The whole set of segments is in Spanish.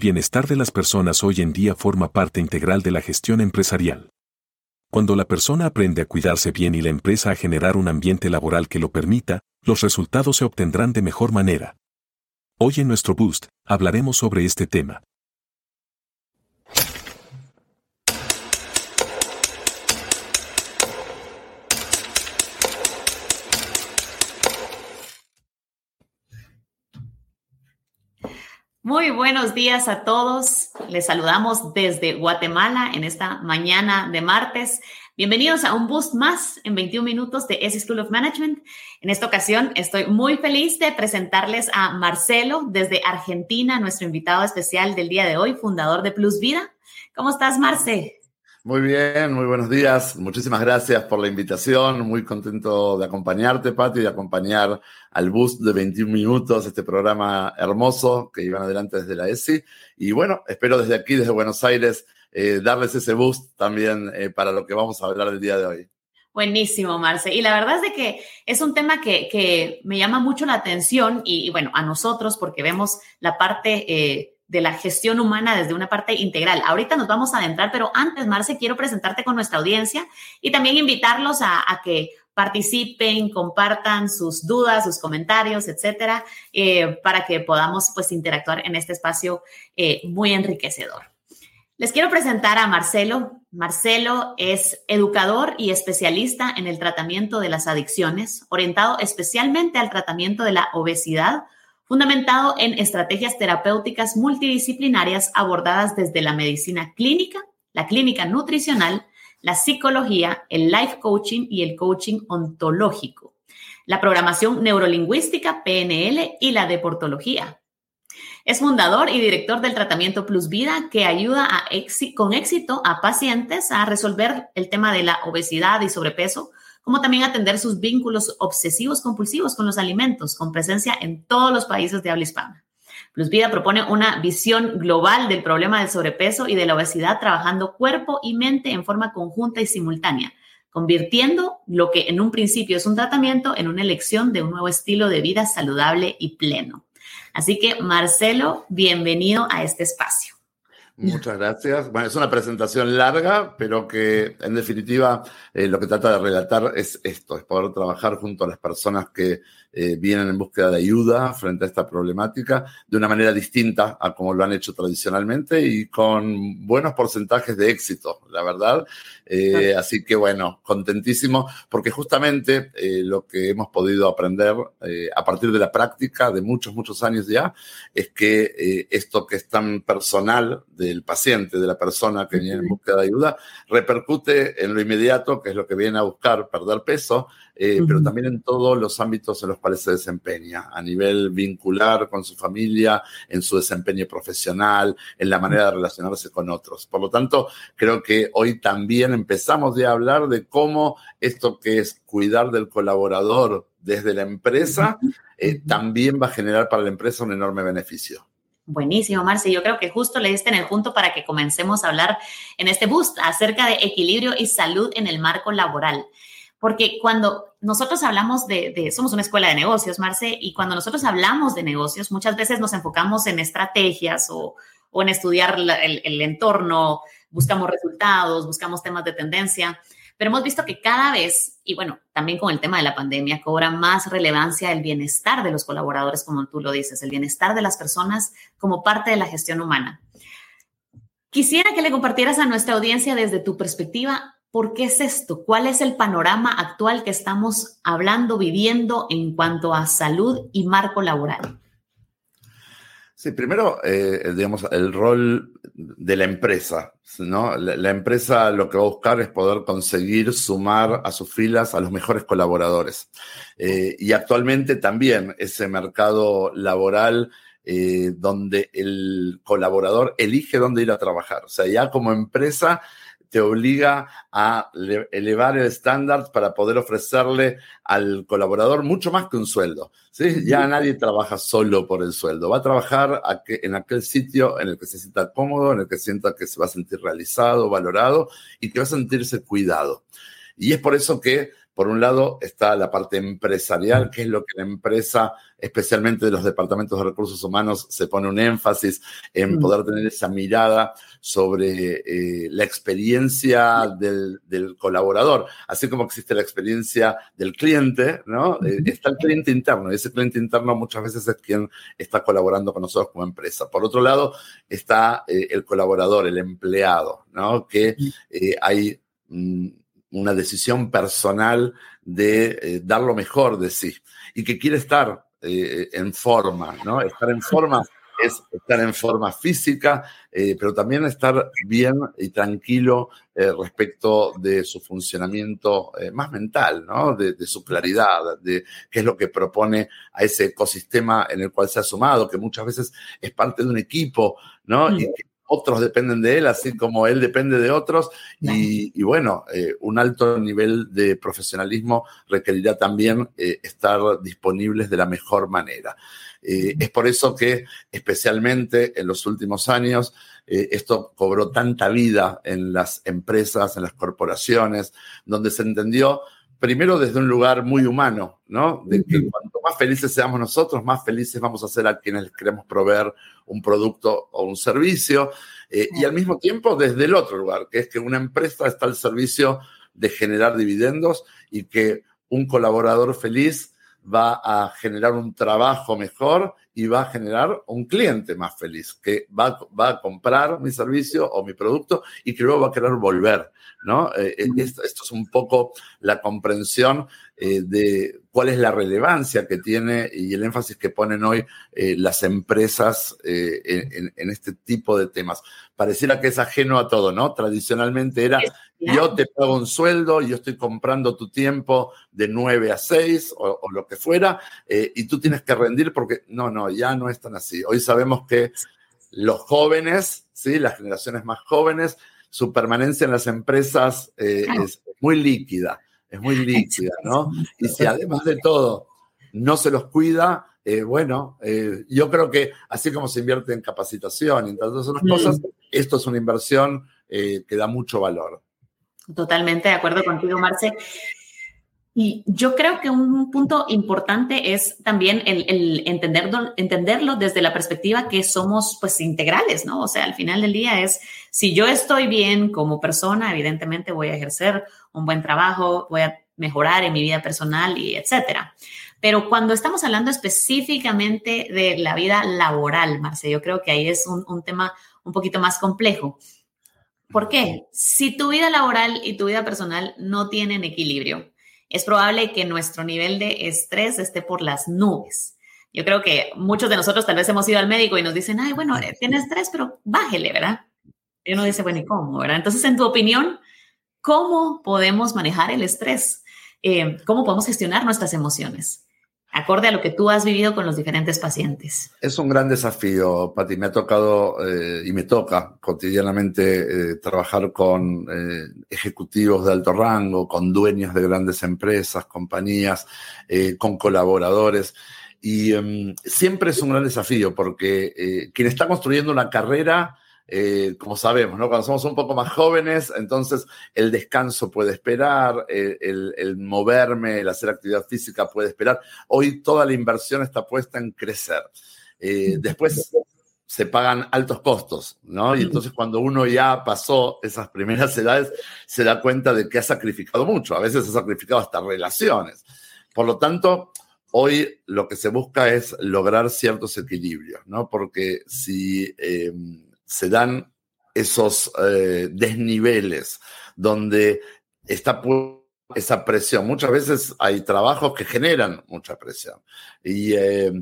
bienestar de las personas hoy en día forma parte integral de la gestión empresarial. Cuando la persona aprende a cuidarse bien y la empresa a generar un ambiente laboral que lo permita, los resultados se obtendrán de mejor manera. Hoy en nuestro Boost, hablaremos sobre este tema. Muy buenos días a todos. Les saludamos desde Guatemala en esta mañana de martes. Bienvenidos a un boost más en 21 minutos de S School of Management. En esta ocasión estoy muy feliz de presentarles a Marcelo desde Argentina, nuestro invitado especial del día de hoy, fundador de Plus Vida. ¿Cómo estás, Marce? Muy bien, muy buenos días. Muchísimas gracias por la invitación. Muy contento de acompañarte, Pati, y de acompañar al bus de 21 minutos, este programa hermoso que iban adelante desde la ESI. Y bueno, espero desde aquí, desde Buenos Aires, eh, darles ese boost también eh, para lo que vamos a hablar el día de hoy. Buenísimo, Marce. Y la verdad es de que es un tema que, que me llama mucho la atención y, bueno, a nosotros porque vemos la parte... Eh, de la gestión humana desde una parte integral. Ahorita nos vamos a adentrar, pero antes, Marce, quiero presentarte con nuestra audiencia y también invitarlos a, que participen, compartan sus dudas, sus comentarios, etcétera, eh, para que podamos pues interactuar en este espacio eh, muy enriquecedor. Les quiero presentar a Marcelo. Marcelo es educador y especialista en el tratamiento de las adicciones, orientado especialmente al tratamiento de la obesidad, fundamentado en estrategias terapéuticas multidisciplinarias abordadas desde la medicina clínica, la clínica nutricional, la psicología, el life coaching y el coaching ontológico, la programación neurolingüística, PNL y la deportología. Es fundador y director del tratamiento Plus Vida que ayuda con éxito a pacientes a resolver el tema de la obesidad y sobrepeso como también atender sus vínculos obsesivos compulsivos con los alimentos, con presencia en todos los países de habla hispana. Plus Vida propone una visión global del problema del sobrepeso y de la obesidad trabajando cuerpo y mente en forma conjunta y simultánea, convirtiendo lo que en un principio es un tratamiento en una elección de un nuevo estilo de vida saludable y pleno. Así que, Marcelo, bienvenido a este espacio. Muchas gracias. Bueno, es una presentación larga, pero que en definitiva eh, lo que trata de relatar es esto, es poder trabajar junto a las personas que eh, vienen en búsqueda de ayuda frente a esta problemática de una manera distinta a como lo han hecho tradicionalmente y con buenos porcentajes de éxito, la verdad. Eh, así que bueno, contentísimo porque justamente eh, lo que hemos podido aprender a partir de la práctica de muchos, muchos años ya es que esto que es tan personal del paciente, de la persona que viene en búsqueda de ayuda, repercute en lo inmediato, que es lo que viene a buscar, perder peso, eh, pero también en todos los ámbitos en los cuales se desempeña, a nivel vincular con su familia, en su desempeño profesional, en la manera de relacionarse con otros. Por lo tanto, creo que hoy también empezamos a hablar de cómo esto que es cuidar del colaborador desde la empresa, eh, también va a generar para la empresa un enorme beneficio. Buenísimo, Marce. Yo creo que justo le diste en el punto para que comencemos a hablar en este boost acerca de equilibrio y salud en el marco laboral. Porque cuando nosotros hablamos de, somos una escuela de negocios, Marce, y cuando nosotros hablamos de negocios, muchas veces nos enfocamos en estrategias o, en estudiar el, entorno, buscamos resultados, buscamos temas de tendencia, pero hemos visto que cada vez, y bueno, también con el tema de la pandemia, cobra más relevancia el bienestar de los colaboradores, como tú lo dices, el bienestar de las personas como parte de la gestión humana. Quisiera que le compartieras a nuestra audiencia desde tu perspectiva ¿Por qué es esto? ¿Cuál es el panorama actual que estamos hablando, viviendo en cuanto a salud y marco laboral? Sí, primero, eh, digamos, el rol de la empresa, ¿no? La, empresa lo que va a buscar es poder conseguir sumar a sus filas a los mejores colaboradores. Eh, y actualmente también ese mercado laboral eh, donde el colaborador elige dónde ir a trabajar. O sea, ya como empresa te obliga a elevar el estándar para poder ofrecerle al colaborador mucho más que un sueldo. ¿sí? Ya nadie trabaja solo por el sueldo, va a trabajar en aquel sitio en el que se sienta cómodo, en el que sienta que se va a sentir realizado, valorado y que va a sentirse cuidado. Y es por eso que Por un lado está la parte empresarial, que es lo que la empresa, especialmente de los departamentos de recursos humanos, se pone un énfasis en mm. poder tener esa mirada sobre eh, la experiencia del, colaborador, así como existe la experiencia del cliente, ¿no? Eh, está el cliente interno y ese cliente interno muchas veces es quien está colaborando con nosotros como empresa. Por otro lado está eh, el colaborador, el empleado, ¿no? Que hay mm, una decisión personal de dar lo mejor de sí y que quiere estar en forma, ¿no? Estar en forma es estar en forma física, eh, pero también estar bien y tranquilo eh, respecto de su funcionamiento eh, más mental, ¿no? De, su claridad, de qué es lo que propone a ese ecosistema en el cual se ha sumado, que muchas veces es parte de un equipo, ¿no? Y que otros dependen de él, así como él depende de otros. Y, bueno, un alto nivel de profesionalismo requerirá también estar disponibles de la mejor manera. Eh, es por eso que, especialmente en los últimos años, eh, esto cobró tanta vida en las empresas, en las corporaciones, donde se entendió primero desde un lugar muy humano, ¿no? De que cuanto más felices seamos nosotros, más felices vamos a ser a quienes queremos proveer un producto o un servicio. Eh, y al mismo tiempo desde el otro lugar, que es que una empresa está al servicio de generar dividendos y que un colaborador feliz va a generar un trabajo mejor y va a generar un cliente más feliz, que va, va a comprar mi servicio o mi producto y que luego va a querer volver, ¿no? Eh, eh, esto, es un poco la comprensión eh, de cuál es la relevancia que tiene y el énfasis que ponen hoy las empresas en, en, este tipo de temas. Pareciera que es ajeno a todo, ¿no? Tradicionalmente era yo te pago un sueldo, yo estoy comprando tu tiempo de 9 a 6 o, lo que fuera, eh, y tú tienes que rendir porque no, no, ya no es tan así. Hoy sabemos que los jóvenes, ¿sí? las generaciones más jóvenes, su permanencia en las empresas eh, es muy líquida, es muy líquida, ¿no? Y si además de todo no se los cuida, eh, bueno, yo creo que así como se invierte en capacitación y en tantas otras cosas, esto es una inversión que da mucho valor. Totalmente de acuerdo contigo, Marce. Y yo creo que un punto importante es también el, entenderlo, desde la perspectiva que somos pues integrales, ¿no? O sea, al final del día es, si yo estoy bien como persona, evidentemente voy a ejercer un buen trabajo, voy a mejorar en mi vida personal y etcétera. Pero cuando estamos hablando específicamente de la vida laboral, Marce, yo creo que ahí es un, un tema un poquito más complejo. ¿Por qué? Si tu vida laboral y tu vida personal no tienen equilibrio, es probable que nuestro nivel de estrés esté por las nubes. Yo creo que muchos de nosotros tal vez hemos ido al médico y nos dicen, ay, bueno, tiene estrés, pero bájele, ¿verdad? Y uno dice, bueno, ¿y cómo, verdad? Entonces, en tu opinión, ¿cómo podemos manejar el estrés? Eh, ¿Cómo podemos gestionar nuestras emociones? Acorde a lo que tú has vivido con los diferentes pacientes. Es un gran desafío, Pati. Me ha tocado eh, y me toca cotidianamente eh, trabajar con eh, ejecutivos de alto rango, con dueños de grandes empresas, compañías, con colaboradores. Y em, siempre es un gran desafío porque quien está construyendo una carrera eh, como sabemos, ¿no? Cuando somos un poco más jóvenes, entonces el descanso puede esperar, el, moverme, el hacer actividad física puede esperar. Hoy toda la inversión está puesta en crecer. Eh, después se pagan altos costos, ¿no? Y entonces cuando uno ya pasó esas primeras edades, se da cuenta de que ha sacrificado mucho, a veces ha sacrificado hasta relaciones. Por lo tanto, hoy lo que se busca es lograr ciertos equilibrios, ¿no? Porque si... Eh, se dan esos eh, desniveles donde está esa presión. Muchas veces hay trabajos que generan mucha presión y, eh,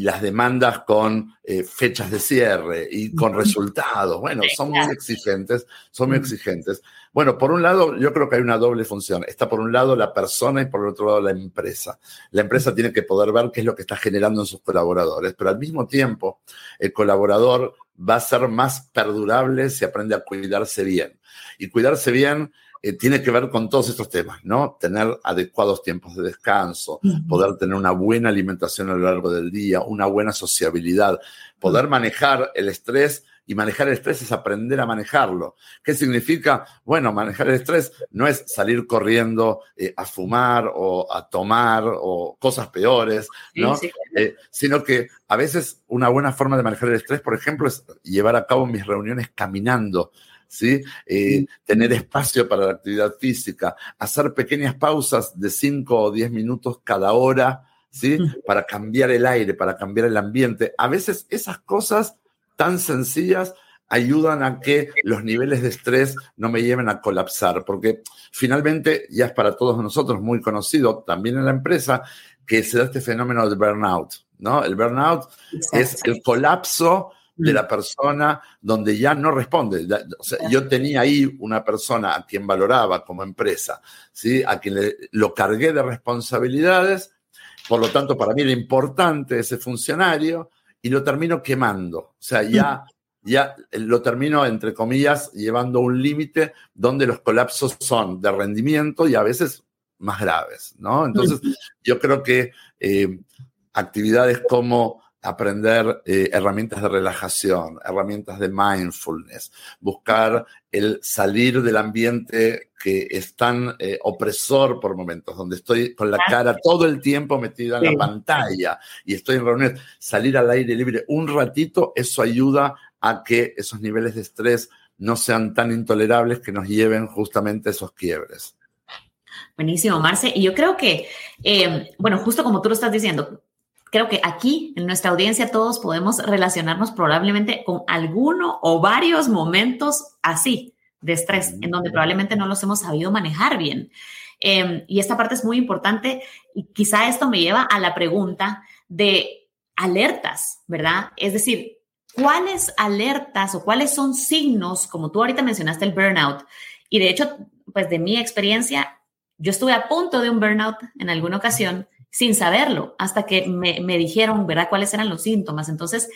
las demandas con eh, fechas de cierre y con resultados. Bueno, son muy exigentes, son muy exigentes. Bueno, por un lado, yo creo que hay una doble función. Está por un lado la persona y por el otro lado la empresa. La empresa tiene que poder ver qué es lo que está generando en sus colaboradores, pero al mismo tiempo, el colaborador va a ser más perdurable si aprende a cuidarse bien. Y cuidarse bien eh, tiene que ver con todos estos temas, ¿no? Tener adecuados tiempos de descanso, poder tener una buena alimentación a lo largo del día, una buena sociabilidad, poder manejar el estrés y manejar el estrés es aprender a manejarlo. ¿Qué significa? Bueno, manejar el estrés no es salir corriendo eh, a fumar o a tomar o cosas peores, ¿no? Eh, sino que a veces una buena forma de manejar el estrés, por ejemplo, es llevar a cabo mis reuniones caminando. ¿Sí? Eh, tener espacio para la actividad física, hacer pequeñas pausas de 5 o 10 minutos cada hora, ¿sí? Para cambiar el aire, para cambiar el ambiente. A veces esas cosas tan sencillas ayudan a que los niveles de estrés no me lleven a colapsar, porque finalmente ya es para todos nosotros muy conocido, también en la empresa, que se da este fenómeno de burnout, ¿no? El burnout es el colapso de la persona donde ya no responde. yo tenía ahí una persona a quien valoraba como empresa, ¿sí? a quien lo cargué de responsabilidades, por lo tanto para mí era importante ese funcionario, y lo termino quemando. O sea, ya, ya lo termino, entre comillas, llevando a un límite donde los colapsos son de rendimiento y a veces más graves, ¿no? Entonces, yo creo que eh, actividades como aprender eh, herramientas de relajación, herramientas de mindfulness, buscar el salir del ambiente que es tan eh, opresor por momentos, donde estoy con la cara todo el tiempo metida en la pantalla y estoy en reuniones, salir al aire libre un ratito, eso ayuda a que esos niveles de estrés no sean tan intolerables que nos lleven justamente a esos quiebres. Buenísimo, Marce. Y yo creo que, eh, bueno, justo como tú lo estás diciendo, creo que aquí en nuestra audiencia todos podemos relacionarnos probablemente con alguno o varios momentos así de estrés, en donde probablemente no los hemos sabido manejar bien. Em, y esta parte es muy importante y quizá esto me lleva a la pregunta de alertas, ¿verdad? Es decir, ¿cuáles alertas o cuáles son signos, como tú ahorita mencionaste el burnout? Y de hecho, pues de mi experiencia, yo estuve a punto de un burnout en alguna ocasión sin saberlo, hasta que me, dijeron, ¿verdad?, cuáles eran los síntomas. Entonces,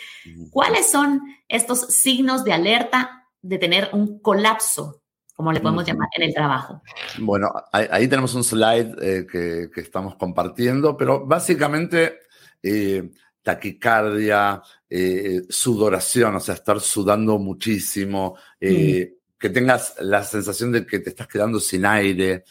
¿cuáles son estos signos de alerta de tener un colapso, como le podemos llamar, en el trabajo? Bueno, ahí, tenemos un slide eh, que, estamos compartiendo, pero básicamente eh, taquicardia, eh, sudoración, o sea, estar sudando muchísimo, que tengas la sensación de que te estás quedando sin aire,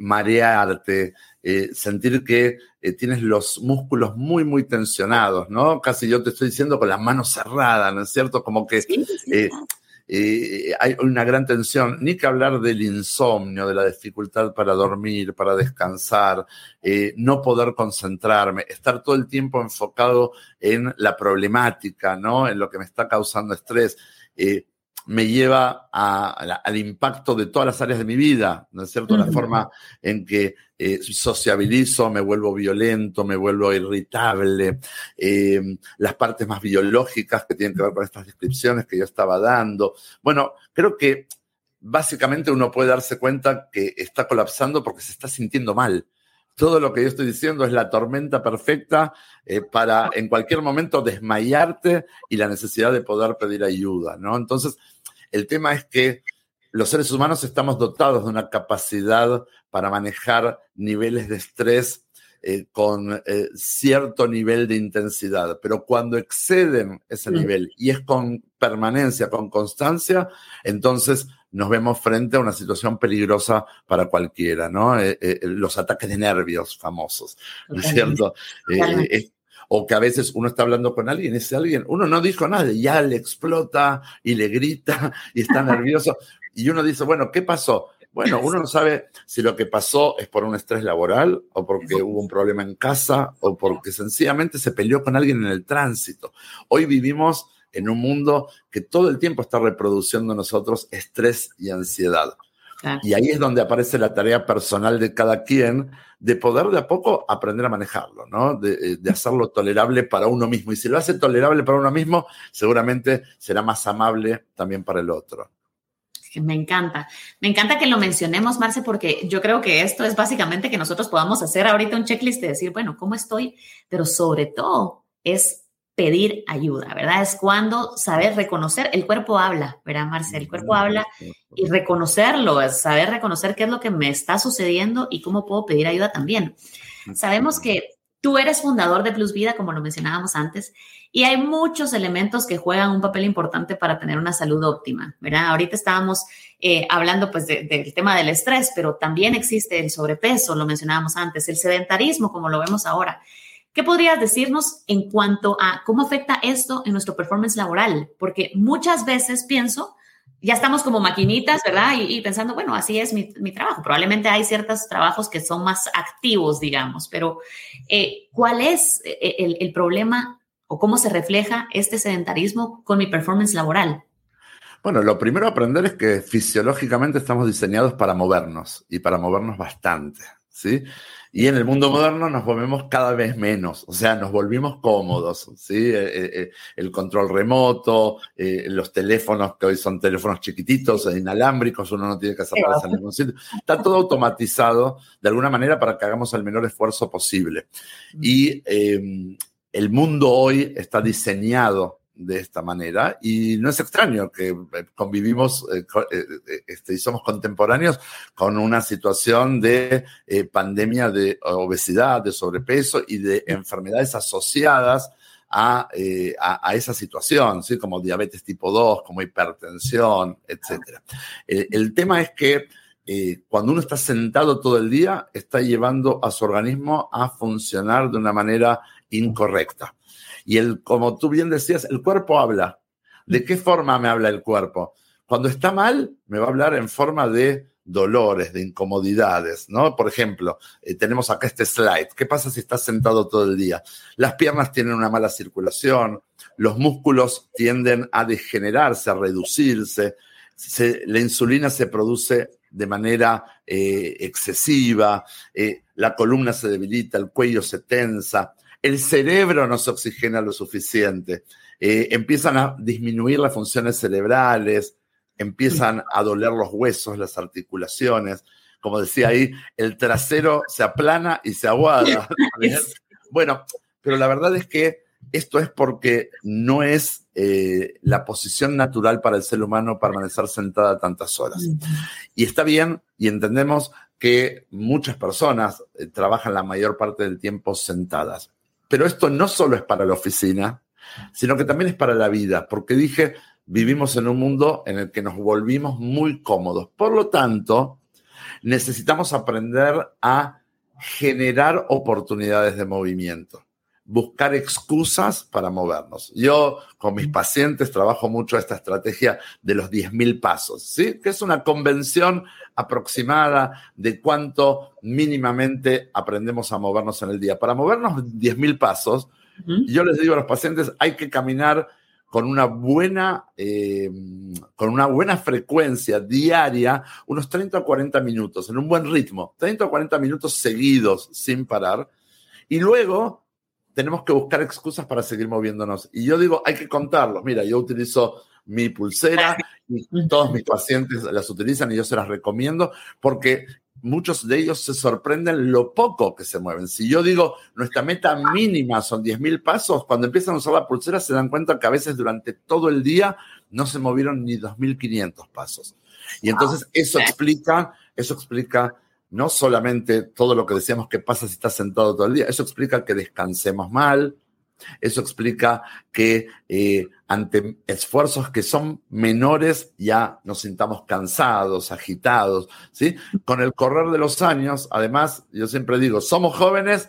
marearte, eh, sentir que eh, tienes los músculos muy, muy tensionados, ¿no? Casi yo te estoy diciendo con las manos cerradas, ¿no es cierto? Como que eh, hay una gran tensión, ni que hablar del insomnio, de la dificultad para dormir, para descansar, no poder concentrarme, estar todo el tiempo enfocado en la problemática, ¿no? En lo que me está causando estrés me lleva al impacto de todas las áreas de mi vida, ¿no es cierto? La forma en que eh, sociabilizo, me vuelvo violento, me vuelvo irritable, eh, las partes más biológicas que tienen que ver con estas descripciones que yo estaba dando. Bueno, creo que básicamente uno puede darse cuenta que está colapsando porque se está sintiendo mal todo lo que yo estoy diciendo es la tormenta perfecta eh, para en cualquier momento desmayarte y la necesidad de poder pedir ayuda, ¿no? Entonces, el tema es que los seres humanos estamos dotados de una capacidad para manejar niveles de estrés eh, con eh, cierto nivel de intensidad, pero cuando exceden ese nivel y es con permanencia, con constancia, entonces nos vemos frente a una situación peligrosa para cualquiera, ¿no? Eh, los ataques de nervios famosos, ¿no es cierto? O que a veces uno está hablando con alguien, ese alguien, uno no dijo nada, ya le explota y le grita y está nervioso. Y uno dice, bueno, ¿qué pasó? Bueno, uno no sabe si lo que pasó es por un estrés laboral o porque hubo un problema en casa o porque sencillamente se peleó con alguien en el tránsito. Hoy vivimos en un mundo que todo el tiempo está reproduciendo en nosotros estrés y ansiedad. Y ahí es donde aparece la tarea personal de cada quien de poder de a poco aprender a manejarlo, ¿no? De, eh, de, hacerlo tolerable para uno mismo. Y si lo hace tolerable para uno mismo, seguramente será más amable también para el otro. Me encanta. Me encanta que lo mencionemos, Marce, porque yo creo que esto es básicamente que nosotros podamos hacer ahorita un checklist de decir, bueno, ¿cómo estoy? Pero sobre todo es pedir ayuda, ¿verdad? Es cuando saber reconocer, el cuerpo habla, ¿verdad, Marcel? El cuerpo habla y reconocerlo, es saber reconocer qué es lo que me está sucediendo y cómo puedo pedir ayuda también. Sabemos que Tú eres fundador de Plus Vida, como lo mencionábamos antes, y hay muchos elementos que juegan un papel importante para tener una salud óptima, ¿verdad? Ahorita estábamos eh, hablando pues del tema del estrés, pero también existe el sobrepeso, lo mencionábamos antes, el sedentarismo, como lo vemos ahora. ¿Qué podrías decirnos en cuanto a cómo afecta esto en nuestro performance laboral? Porque muchas veces pienso ya estamos como maquinitas, ¿verdad? Y, pensando, bueno, así es mi, trabajo. Probablemente hay ciertos trabajos que son más activos, digamos, pero eh, ¿cuál es eh, el, el, problema o cómo se refleja este sedentarismo con mi performance laboral? Bueno, lo primero a aprender es que fisiológicamente estamos diseñados para movernos y para movernos bastante, ¿sí? Y en el mundo moderno nos volvemos cada vez menos, o sea, nos volvimos cómodos, ¿sí? Eh, eh, eh, el control remoto, los teléfonos que hoy son teléfonos chiquititos, inalámbricos, uno no tiene que hacer nada en ningún sitio. Está todo automatizado de alguna manera para que hagamos el menor esfuerzo posible. Y el mundo hoy está diseñado de esta manera y no es extraño que eh, convivimos eh, eh, este, y somos contemporáneos con una situación de pandemia de obesidad, de sobrepeso y de enfermedades asociadas a, esa situación, ¿sí? como diabetes tipo 2, como hipertensión, etc. el tema es que cuando uno está sentado todo el día, está llevando a su organismo a funcionar de una manera incorrecta. Y el, como tú bien decías, el cuerpo habla. ¿De qué forma me habla el cuerpo? Cuando está mal, me va a hablar en forma de dolores, de incomodidades, ¿no? Por ejemplo, eh, tenemos acá este slide. ¿Qué pasa si estás sentado todo el día? Las piernas tienen una mala circulación, los músculos tienden a degenerarse, a reducirse, la insulina se produce de manera eh, excesiva, eh, la columna se debilita, el cuello se tensa, el cerebro no se oxigena lo suficiente, eh, empiezan a disminuir las funciones cerebrales, empiezan a doler los huesos, las articulaciones. Como decía ahí, el trasero se aplana y se aguada. bueno, pero la verdad es que esto es porque no es eh, la posición natural para el ser humano permanecer sentada tantas horas. Y está bien y entendemos que muchas personas eh, trabajan la mayor parte del tiempo sentadas. Pero esto no solo es para la oficina, sino que también es para la vida, porque dije, vivimos en un mundo en el que nos volvimos muy cómodos. Por lo tanto, necesitamos aprender a generar oportunidades de movimiento, buscar excusas para movernos. Yo con mis pacientes trabajo mucho esta estrategia de los 10.000 pasos, ¿sí? que es una convención aproximada de cuánto mínimamente aprendemos a movernos en el día. Para movernos 10.000 pasos, yo les digo a los pacientes, hay que caminar con una buena, eh, con una buena frecuencia diaria, unos 30 o 40 minutos, en un buen ritmo, 30 o 40 minutos seguidos sin parar. Y luego tenemos que buscar excusas para seguir moviéndonos. Y yo digo, hay que contarlos. Mira, yo utilizo mi pulsera y todos mis pacientes las utilizan y yo se las recomiendo porque muchos de ellos se sorprenden lo poco que se mueven. Si yo digo, nuestra meta mínima son 10.000 pasos, cuando empiezan a usar la pulsera se dan cuenta que a veces durante todo el día no se movieron ni 2.500 pasos. Y entonces eso explica, eso explica no solamente todo lo que decíamos que pasa si estás sentado todo el día, eso explica que descansemos mal, eso explica que eh, ante esfuerzos que son menores ya nos sintamos cansados, agitados, ¿sí? Con el correr de los años, además, yo siempre digo, somos jóvenes,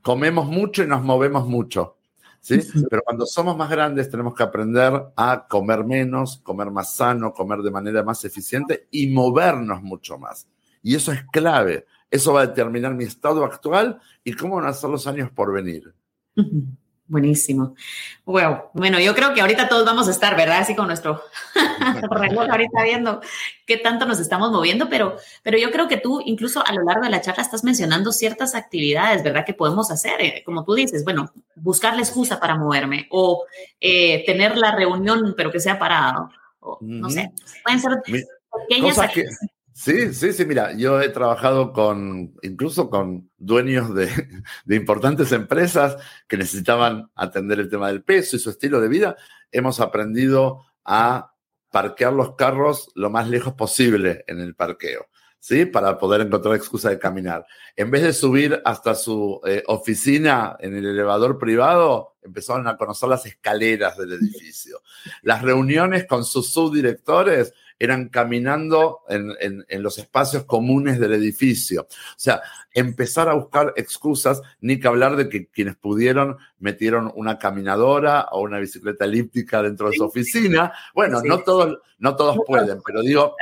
comemos mucho y nos movemos mucho. ¿Sí? Pero cuando somos más grandes tenemos que aprender a comer menos, comer más sano, comer de manera más eficiente y movernos mucho más. Y eso es clave. Eso va a determinar mi estado actual y cómo van a ser los años por venir. Buenísimo. Wow. Bueno, yo creo que ahorita todos vamos a estar, ¿verdad? Así con nuestro reloj ahorita viendo qué tanto nos estamos moviendo, pero, pero yo creo que tú incluso a lo largo de la charla estás mencionando ciertas actividades, ¿verdad? Que podemos hacer, eh, como tú dices, bueno, buscar la excusa para moverme o eh, tener la reunión, pero que sea parado. O, no sé, pueden ser pequeñas actividades. Sí, sí, sí, mira, yo he trabajado con, incluso con dueños de, importantes empresas que necesitaban atender el tema del peso y su estilo de vida. Hemos aprendido a parquear los carros lo más lejos posible en el parqueo. ¿sí? Para poder encontrar excusa de caminar. En vez de subir hasta su eh, oficina en el elevador privado, empezaron a conocer las escaleras del edificio. Las reuniones con sus subdirectores eran caminando en, los espacios comunes del edificio. O sea, empezar a buscar excusas, ni que hablar de que quienes pudieron metieron una caminadora o una bicicleta elíptica dentro de su oficina. Bueno, no todos, no todos pueden, pero digo,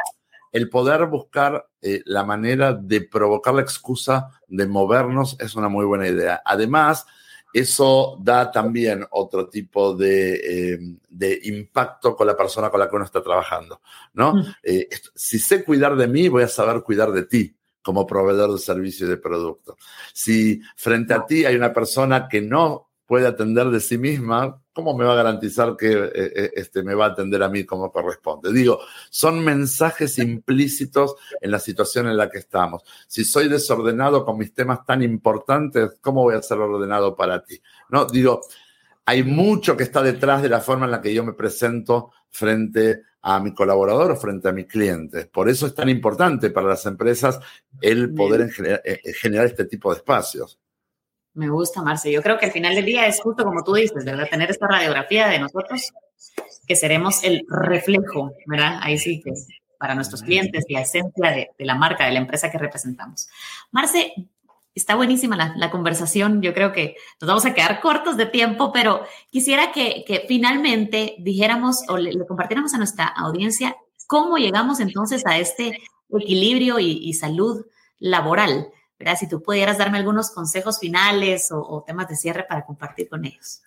el poder buscar eh, la manera de provocar la excusa de movernos es una muy buena idea. Además, eso da también otro tipo de, eh, impacto con la persona con la que uno está trabajando, ¿no? Mm. Eh, si sé cuidar de mí, voy a saber cuidar de ti como proveedor de servicio y de producto. Si frente a ti hay una persona que no puede atender de sí misma, ¿cómo me va a garantizar que eh, eh, este, me va a atender a mí como corresponde? Digo, son mensajes implícitos en la situación en la que estamos. Si soy desordenado con mis temas tan importantes, ¿cómo voy a ser ordenado para ti? No, digo, hay mucho que está detrás de la forma en la que yo me presento frente a mi colaborador o frente a mis clientes. Por eso es tan importante para las empresas el poder eh, generar este tipo de espacios. Me gusta, Marce. Yo creo que al final del día es justo como tú dices, ¿verdad? Tener esta radiografía de nosotros, que seremos el reflejo, ¿verdad? Ahí sí que para nuestros clientes, la esencia de, la marca, de la empresa que representamos. Marce, está buenísima la, conversación. Yo creo que nos vamos a quedar cortos de tiempo, pero quisiera que, finalmente dijéramos o le, compartiéramos a nuestra audiencia cómo llegamos entonces a este equilibrio y salud laboral. Si tú pudieras darme algunos consejos finales o, temas de cierre para compartir con ellos.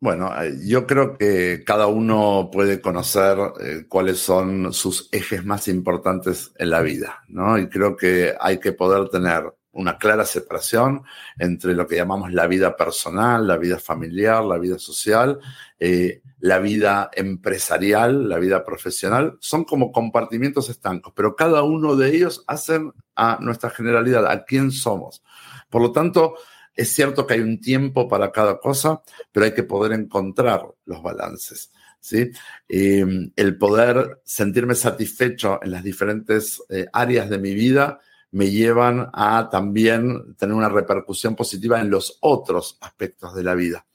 Bueno, eh, yo creo que cada uno puede conocer eh, cuáles son sus ejes más importantes en la vida, ¿no? Y creo que hay que poder tener una clara separación entre lo que llamamos la vida personal, la vida familiar, la vida social, eh, la vida empresarial, la vida profesional. Son como compartimientos estancos, pero cada uno de ellos hacen a nuestra generalidad, a quién somos. Por lo tanto, es cierto que hay un tiempo para cada cosa, pero hay que poder encontrar los balances. ¿sí? Em, el poder sentirme satisfecho en las diferentes eh, áreas de mi vida me llevan a también tener una repercusión positiva en los otros aspectos de la vida.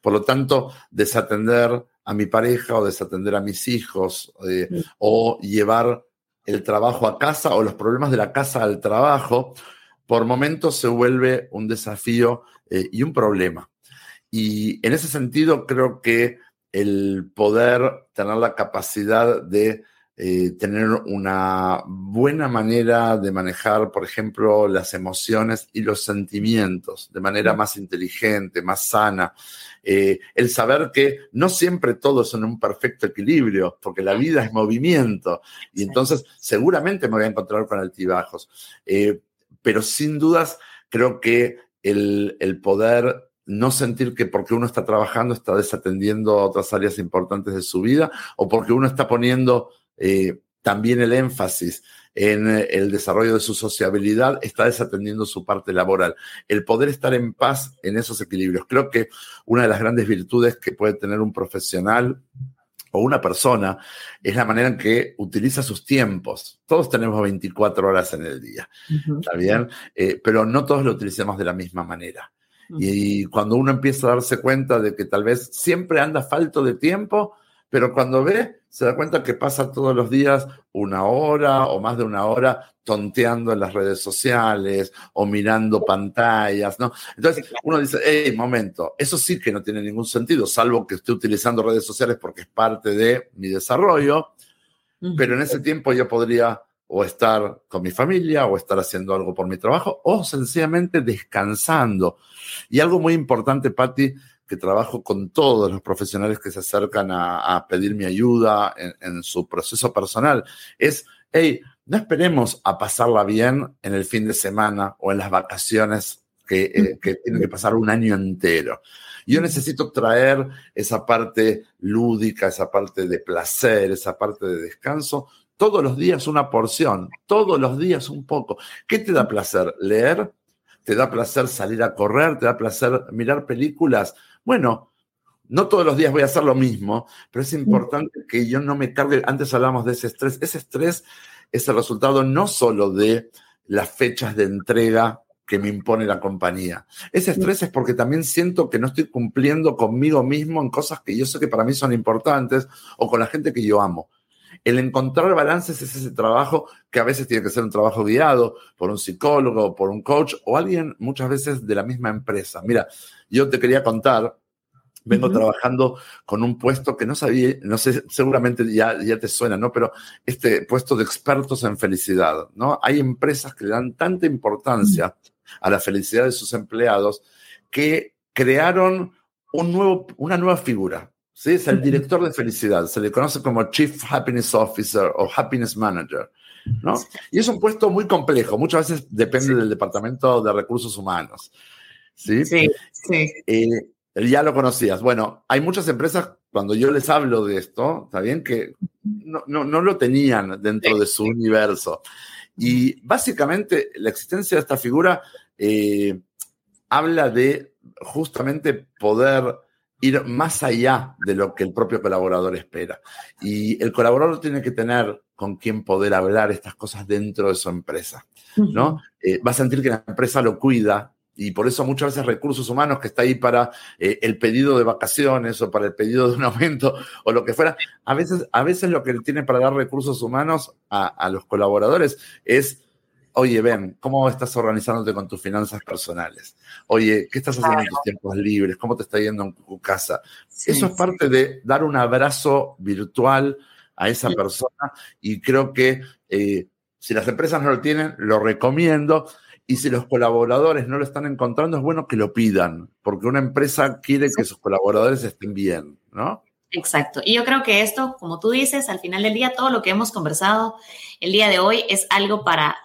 Por lo tanto, desatender a mi pareja o desatender a mis hijos eh, o llevar el trabajo a casa o los problemas de la casa al trabajo, por momentos se vuelve un desafío eh, y un problema. Y en ese sentido creo que el poder tener la capacidad de eh, tener una buena manera de manejar, por ejemplo, las emociones y los sentimientos de manera más inteligente, más sana. Eh, el saber que no siempre todo es en un perfecto equilibrio, porque la vida es movimiento y entonces seguramente me voy a encontrar con altibajos. Eh, pero sin dudas, creo que el, el poder no sentir que porque uno está trabajando está desatendiendo otras áreas importantes de su vida o porque uno está poniendo eh, también el énfasis en eh, el desarrollo de su sociabilidad está desatendiendo su parte laboral. El poder estar en paz en esos equilibrios. Creo que una de las grandes virtudes que puede tener un profesional o una persona es la manera en que utiliza sus tiempos. Todos tenemos 24 horas en el día, ¿está bien? Eh, pero no todos lo utilicemos de la misma manera. Y cuando uno empieza a darse cuenta de que tal vez siempre anda falto de tiempo, pero cuando ve, se da cuenta que pasa todos los días una hora o más de una hora tonteando en las redes sociales o mirando pantallas, ¿no? Entonces uno dice, hey, momento, eso sí que no tiene ningún sentido, salvo que esté utilizando redes sociales porque es parte de mi desarrollo, pero en ese tiempo yo podría o estar con mi familia o estar haciendo algo por mi trabajo o sencillamente descansando. Y algo muy importante, Patti, que trabajo con todos los profesionales que se acercan a, pedir mi ayuda en, su proceso personal, es, hey, no esperemos a pasarla bien en el fin de semana o en las vacaciones que, eh, que tienen que pasar un año entero. Yo necesito traer esa parte lúdica, esa parte de placer, esa parte de descanso, todos los días una porción, todos los días un poco. ¿Qué te da placer? Leer, te da placer salir a correr, te da placer mirar películas. Bueno, no todos los días voy a hacer lo mismo, pero es importante que yo no me cargue, antes hablamos de ese estrés, ese estrés es el resultado no solo de las fechas de entrega que me impone la compañía. Ese estrés es porque también siento que no estoy cumpliendo conmigo mismo en cosas que yo sé que para mí son importantes o con la gente que yo amo. El encontrar balances es ese trabajo que a veces tiene que ser un trabajo guiado por un psicólogo, por un coach o alguien muchas veces de la misma empresa. Mira, yo te quería contar, vengo trabajando con un puesto que no sabía, no sé, seguramente ya, ya te suena, ¿no? Pero este puesto de expertos en felicidad, ¿no? Hay empresas que le dan tanta importancia a la felicidad de sus empleados que crearon un nuevo, una nueva figura. ¿sí? Es el director de felicidad, se le conoce como Chief Happiness Officer o Happiness Manager. ¿no? Y es un puesto muy complejo, muchas veces depende del Departamento de Recursos Humanos. Sí, sí. sí. Eh, ya lo conocías. Bueno, hay muchas empresas, cuando yo les hablo de esto, está bien, que no, no, no lo tenían dentro de su universo. Y básicamente la existencia de esta figura eh, habla de justamente poder ir más allá de lo que el propio colaborador espera. Y el colaborador tiene que tener con quién poder hablar estas cosas dentro de su empresa, ¿no? Eh, va a sentir que la empresa lo cuida, y por eso muchas veces recursos humanos que está ahí para eh, el pedido de vacaciones o para el pedido de un aumento o lo que fuera, a veces, a veces lo que tiene para dar recursos humanos a, los colaboradores es, oye, ven, ¿cómo estás organizándote con tus finanzas personales? Oye, ¿qué estás haciendo en tus tiempos libres? ¿Cómo te está yendo en tu casa? eso es parte de dar un abrazo virtual a esa persona y creo que eh, si las empresas no lo tienen, lo recomiendo y si los colaboradores no lo están encontrando, es bueno que lo pidan, porque una empresa quiere que sus colaboradores estén bien, ¿no? Exacto. Y yo creo que esto, como tú dices, al final del día, todo lo que hemos conversado el día de hoy es algo para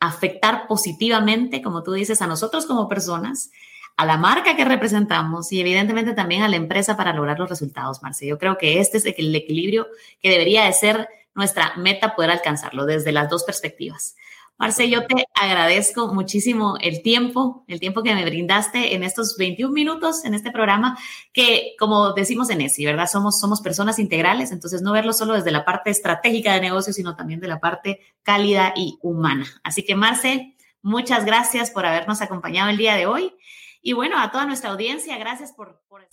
afectar positivamente, como tú dices, a nosotros como personas, a la marca que representamos y evidentemente también a la empresa para lograr los resultados, Marce. Yo creo que este es el equilibrio que debería de ser nuestra meta poder alcanzarlo desde las dos perspectivas. Marce, yo te agradezco muchísimo el tiempo, el tiempo que me brindaste en estos 21 minutos en este programa, que como decimos en ESI, ¿verdad? Somos, somos personas integrales, entonces no verlo solo desde la parte estratégica de negocio, sino también de la parte cálida y humana. Así que, Marce, muchas gracias por habernos acompañado el día de hoy. Y bueno, a toda nuestra audiencia, gracias por... por...